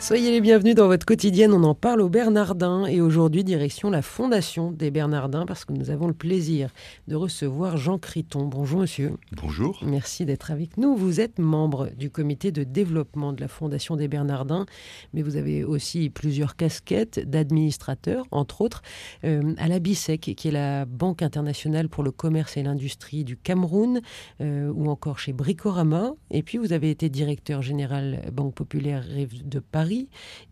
Soyez les bienvenus dans votre quotidienne, on en parle au Bernardin et aujourd'hui direction la Fondation des Bernardins parce que nous avons le plaisir de recevoir Jean Criton. Bonjour monsieur. Bonjour. Merci d'être avec nous. Vous êtes membre du comité de développement de la Fondation des Bernardins, mais vous avez aussi plusieurs casquettes d'administrateur, entre autres euh, à la BISEC qui est la Banque internationale pour le commerce et l'industrie du Cameroun euh, ou encore chez Bricorama et puis vous avez été directeur général Banque populaire de Paris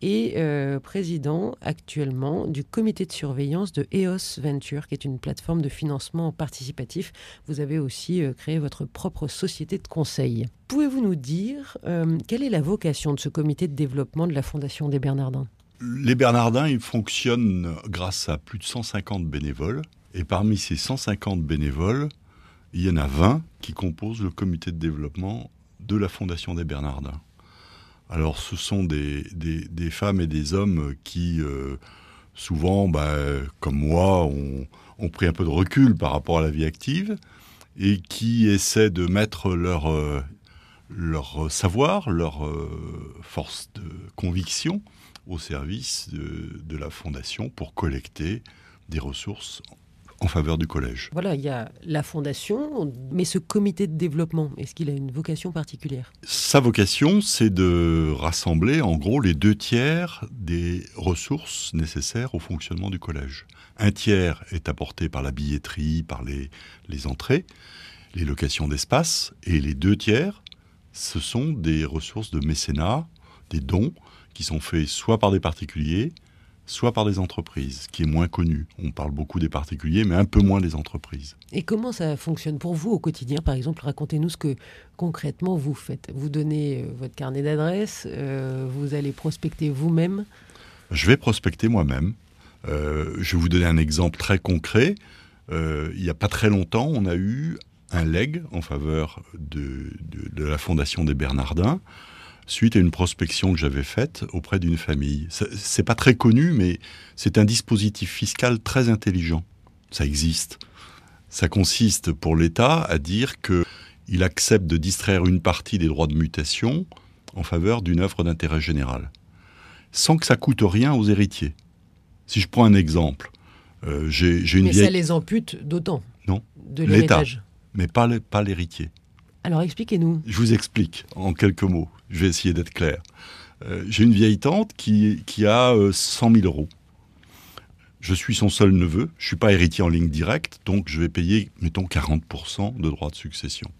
et euh, président actuellement du comité de surveillance de EOS Venture, qui est une plateforme de financement participatif. Vous avez aussi euh, créé votre propre société de conseil. Pouvez-vous nous dire euh, quelle est la vocation de ce comité de développement de la Fondation des Bernardins? Les Bernardins, ils fonctionnent grâce à plus de 150 bénévoles. Et parmi ces 150 bénévoles, il y en a 20 qui composent le comité de développement de la Fondation des Bernardins. Alors ce sont des, femmes et des hommes qui, euh, souvent, bah, comme moi, ont, pris un peu de recul par rapport à la vie active et qui essaient de mettre leur, euh, savoir, leur euh, force de conviction au service de la fondation pour collecter des ressources en faveur du collège. Voilà, il y a la fondation, mais ce comité de développement, est-ce qu'il a une vocation particulière? Sa vocation, c'est de rassembler en gros les deux tiers des ressources nécessaires au fonctionnement du collège. Un tiers est apporté par la billetterie, par les, les entrées, les locations d'espace, et les deux tiers, ce sont des ressources de mécénat, des dons qui sont faits soit par des particuliers, soit par des entreprises, qui est moins connu. On parle beaucoup des particuliers, mais un peu moins des entreprises. Et comment ça fonctionne pour vous au quotidien? Par exemple, racontez-nous ce que concrètement vous faites. Vous donnez euh, votre carnet d'adresse, euh, vous allez prospecter vous-même? Je vais prospecter moi-même. Euh, je vais vous donner un exemple très concret. il n'y a pas très longtemps, on a eu un leg en faveur de, de la Fondation des Bernardins suite à une prospection que j'avais faite auprès d'une famille. C'est pas très connu, mais c'est un dispositif fiscal très intelligent. Ça existe. Ça consiste pour l'État à dire que il accepte de distraire une partie des droits de mutation en faveur d'une œuvre d'intérêt général, sans que ça coûte rien aux héritiers. Si je prends un exemple, euh, j'ai une mais ça les ampute d'autant. Non. De l'héritage. Mais pas l'héritier. Alors expliquez-nous. Je vous explique en quelques mots. Je vais essayer d'être clair. Euh, j'ai une vieille tante qui, a 100 euh, 000 euros. Je suis son seul neveu. Je suis pas héritier en ligne directe, donc je vais payer, mettons, 40% de droits de succession.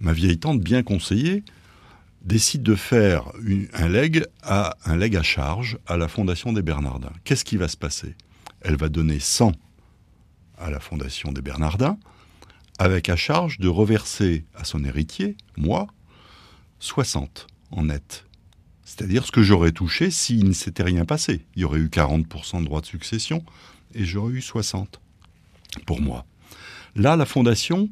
Ma vieille tante, bien conseillée, décide de faire un leg à un leg à charge à la Fondation des Bernardins. Qu'est-ce qui va se passer? Elle va donner 100 à la Fondation des Bernardins avec à charge de reverser à son héritier, moi, 60 en net. C'est-à-dire ce que j'aurais touché s'il ne s'était rien passé. Il y aurait eu 40% de droits de succession et j'aurais eu 60 pour moi. Là, la fondation,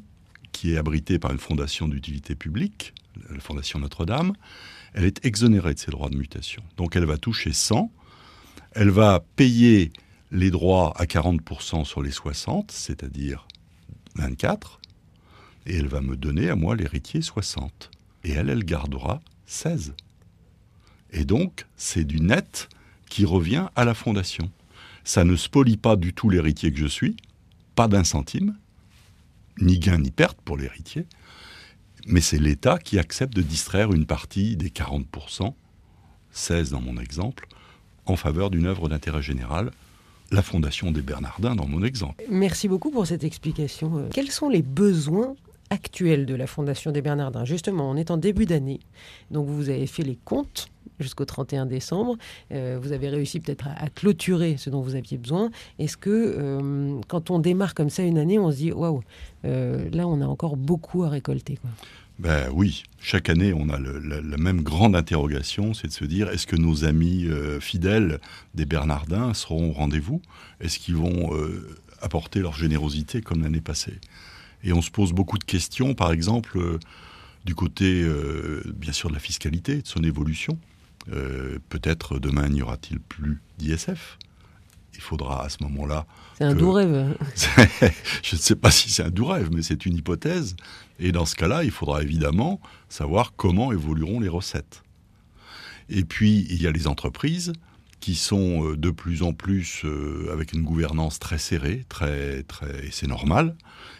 qui est abritée par une fondation d'utilité publique, la fondation Notre-Dame, elle est exonérée de ses droits de mutation. Donc elle va toucher 100, elle va payer les droits à 40% sur les 60, c'est-à-dire 24, et elle va me donner à moi l'héritier 60. Et elle, elle gardera 16. Et donc, c'est du net qui revient à la fondation. Ça ne spolie pas du tout l'héritier que je suis, pas d'un centime, ni gain ni perte pour l'héritier, mais c'est l'État qui accepte de distraire une partie des 40%, 16 dans mon exemple, en faveur d'une œuvre d'intérêt général la Fondation des Bernardins dans mon exemple. Merci beaucoup pour cette explication. Euh, quels sont les besoins actuels de la Fondation des Bernardins. Justement, on est en début d'année, donc vous avez fait les comptes jusqu'au 31 décembre. Euh, vous avez réussi peut-être à, clôturer ce dont vous aviez besoin. Est-ce que euh, quand on démarre comme ça une année, on se dit waouh, là on a encore beaucoup à récolter ben oui, chaque année, on a la, même grande interrogation, c'est de se dire est-ce que nos amis euh, fidèles des Bernardins seront au rendez-vous? Est-ce qu'ils vont euh, apporter leur générosité comme l'année passée? Et on se pose beaucoup de questions, par exemple, euh, du côté, bien sûr, de la fiscalité, de son évolution. Peut-être demain, n'y aura-t-il plus d'ISF il faudra à ce moment-là. C'est un doux rêve. je ne sais pas si c'est un doux rêve, mais c'est une hypothèse. Et dans ce cas-là, il faudra évidemment savoir comment évolueront les recettes. Et puis, il y a les entreprises qui sont euh, de plus en plus euh, avec une gouvernance très serrée, très, très, c'est normal,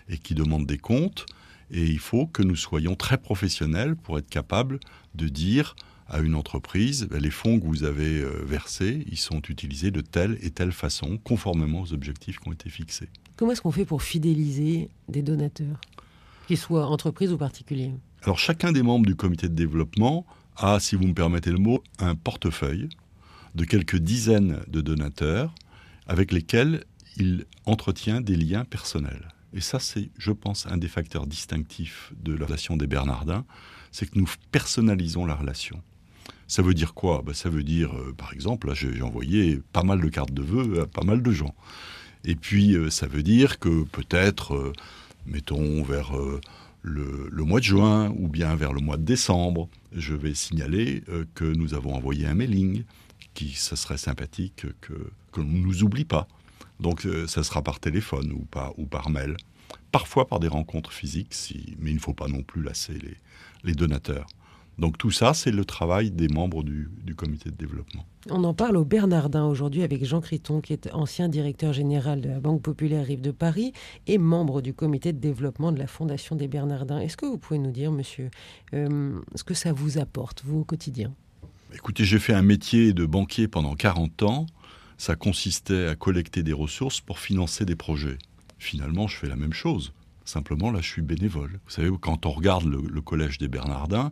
et qui demandent des comptes. Et il faut que nous soyons très professionnels pour être capables de dire à une entreprise, ben, les fonds que vous avez euh, versés, ils sont utilisés de telle et telle façon, conformément aux objectifs qui ont été fixés. Comment est-ce qu'on fait pour fidéliser des donateurs, qu'ils soient entreprises ou particuliers? Alors chacun des membres du comité de développement a, si vous me permettez le mot, un portefeuille de quelques dizaines de donateurs avec lesquels il entretient des liens personnels. Et ça, c'est, je pense, un des facteurs distinctifs de la relation des Bernardins, c'est que nous personnalisons la relation. Ça veut dire quoi? Ben, Ça veut dire, euh, par exemple, là j'ai envoyé pas mal de cartes de vœux à pas mal de gens. Et puis euh, ça veut dire que peut-être, euh, mettons, vers le, mois de juin ou bien vers le mois de décembre, je vais signaler que nous avons envoyé un mailing, qui ça serait sympathique que, que ne nous oublie pas. Donc ça sera par téléphone ou, pas, ou par mail. Parfois par des rencontres physiques, si, mais il ne faut pas non plus lasser les, les donateurs. Donc tout ça, c'est le travail des membres du, comité de développement. On en parle au Bernardin aujourd'hui avec Jean Criton, qui est ancien directeur général de la Banque Populaire Rive de Paris et membre du comité de développement de la Fondation des Bernardins. Est-ce que vous pouvez nous dire, monsieur, euh, ce que ça vous apporte, vous, au quotidien? Écoutez, j'ai fait un métier de banquier pendant 40 ans. Ça consistait à collecter des ressources pour financer des projets. Finalement, je fais la même chose. Simplement, là, je suis bénévole. Vous savez, quand on regarde le Collège des Bernardins,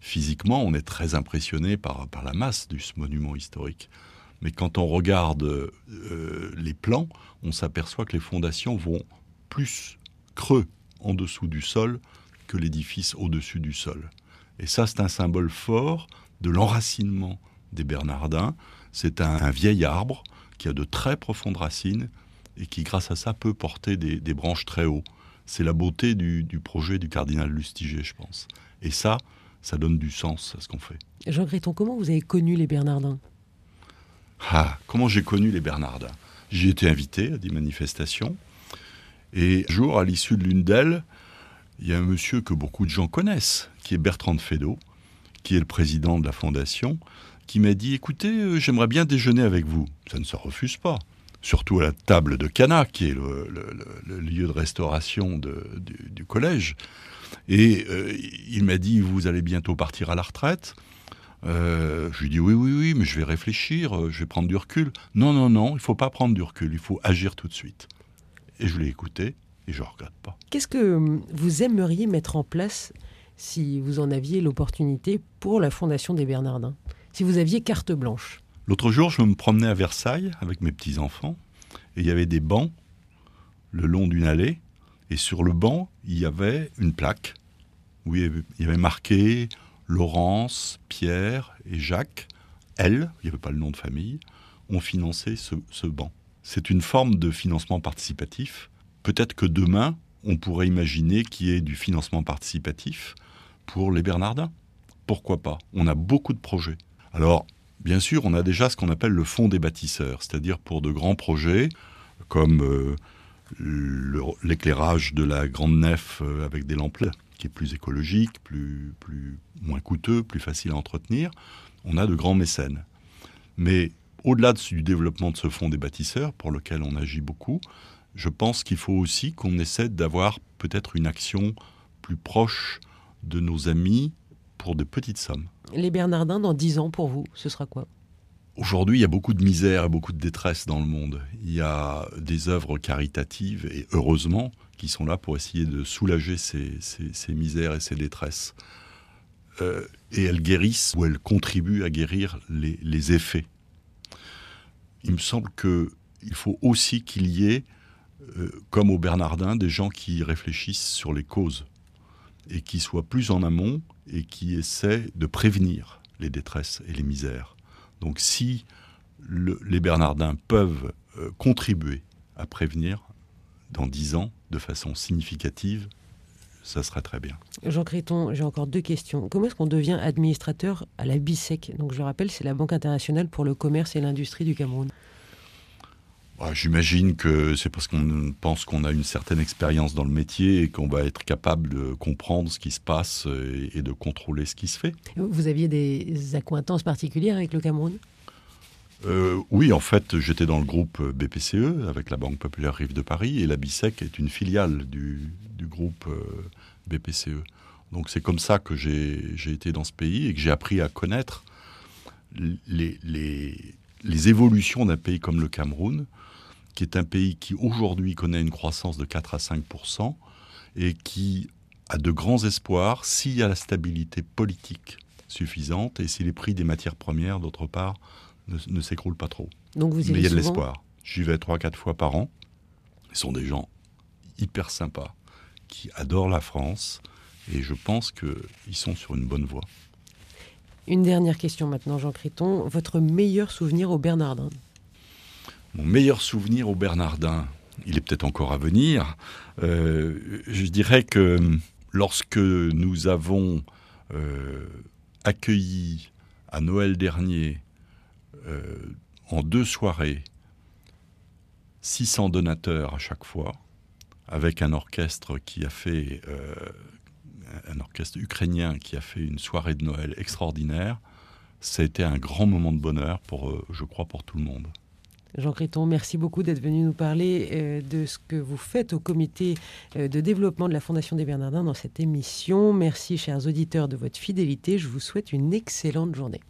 physiquement, on est très impressionné par, la masse de ce monument historique. Mais quand on regarde euh, les plans, on s'aperçoit que les fondations vont plus creux en dessous du sol que l'édifice au-dessus du sol. Et ça, c'est un symbole fort de l'enracinement des Bernardins. C'est un, vieil arbre qui a de très profondes racines et qui, grâce à ça, peut porter des, branches très hautes. C'est la beauté du, du, projet du cardinal Lustiger, je pense. Et ça, ça donne du sens à ce qu'on fait. Jean Gréton, comment vous avez connu les Bernardins? Ah, comment j'ai connu les Bernardins? J'ai été invité à des manifestations. Et un jour, à l'issue de l'une d'elles, il y a un monsieur que beaucoup de gens connaissent, qui est Bertrand de Fédot, qui est le président de la fondation, qui m'a dit Écoutez, euh, j'aimerais bien déjeuner avec vous. Ça ne se refuse pas. Surtout à la table de Cana, qui est le, lieu de restauration du, collège. Et euh, il m'a dit, vous allez bientôt partir à la retraite. Euh, je lui dis oui, oui, oui, mais je vais réfléchir, euh, je vais prendre du recul. Non, non, non, il ne faut pas prendre du recul, il faut agir tout de suite. Et je l'ai écouté et je ne regrette pas. Qu'est-ce que vous aimeriez mettre en place si vous en aviez l'opportunité pour la Fondation des Bernardins? Si vous aviez carte blanche? L'autre jour, je me promenais à Versailles avec mes petits-enfants et il y avait des bancs le long d'une allée et sur le banc, il y avait une plaque où il y avait marqué Laurence, Pierre et Jacques, elles, il n'y avait pas le nom de famille, ont financé ce, banc. C'est une forme de financement participatif. Peut-être que demain, on pourrait imaginer qu'il y ait du financement participatif pour les Bernardins. Pourquoi pas? On a beaucoup de projets. Alors, bien sûr, on a déjà ce qu'on appelle le fonds des bâtisseurs, c'est-à-dire pour de grands projets comme euh, l'éclairage de la grande nef euh, avec des lampes qui est plus écologique, plus, moins coûteux, plus facile à entretenir, on a de grands mécènes. Mais au-delà du développement de ce fonds des bâtisseurs, pour lequel on agit beaucoup, je pense qu'il faut aussi qu'on essaie d'avoir peut-être une action plus proche de nos amis pour de petites sommes. Les Bernardins, dans dix ans, pour vous, ce sera quoi? Aujourd'hui, il y a beaucoup de misère et beaucoup de détresse dans le monde. Il y a des œuvres caritatives, et heureusement, qui sont là pour essayer de soulager ces, misères et ces détresses. Euh, et elles guérissent ou elles contribuent à guérir les, effets. Il me semble qu'il faut aussi qu'il y ait, euh, comme au Bernardin, des gens qui réfléchissent sur les causes et qui soient plus en amont et qui essaient de prévenir les détresses et les misères. Donc si les Bernardins peuvent euh, contribuer à prévenir dans dix ans de façon significative, ça serait très bien. Jean Créton, j'ai encore deux questions. Comment est-ce qu'on devient administrateur à la BISEC Donc je rappelle, c'est la Banque internationale pour le commerce et l'industrie du Cameroun. Ah, j'imagine que c'est parce qu'on pense qu'on a une certaine expérience dans le métier et qu'on va être capable de comprendre ce qui se passe et de contrôler ce qui se fait. Vous aviez des accointances particulières avec le Cameroun? Euh, oui, en fait, j'étais dans le groupe BPCE avec la Banque Populaire Rive de Paris et la BISEC est une filiale du, groupe euh, BPCE. Donc c'est comme ça que j'ai été dans ce pays et que j'ai appris à connaître les, les évolutions d'un pays comme le Cameroun, qui est un pays qui aujourd'hui connaît une croissance de 4 à 5% et qui a de grands espoirs s'il y a la stabilité politique suffisante et si les prix des matières premières, d'autre part, ne, s'écroulent pas trop. Donc vous Mais il y a de l'espoir. J'y vais 3-4 fois par an. Ce sont des gens hyper sympas, qui adorent la France, et je pense qu'ils sont sur une bonne voie. Une dernière question maintenant, Jean Créton. Votre meilleur souvenir au Bernardin? Mon meilleur souvenir au Bernardin, il est peut-être encore à venir. Euh, je dirais que lorsque nous avons euh, accueilli à Noël dernier, euh, en deux soirées, 600 donateurs à chaque fois, avec un orchestre qui a fait, un orchestre ukrainien qui a fait une soirée de Noël extraordinaire, ça a été un grand moment de bonheur pour, je crois, pour tout le monde. Jean Créton, merci beaucoup d'être venu nous parler euh, de ce que vous faites au comité euh, de développement de la Fondation des Bernardins dans cette émission. Merci, chers auditeurs, de votre fidélité. Je vous souhaite une excellente journée.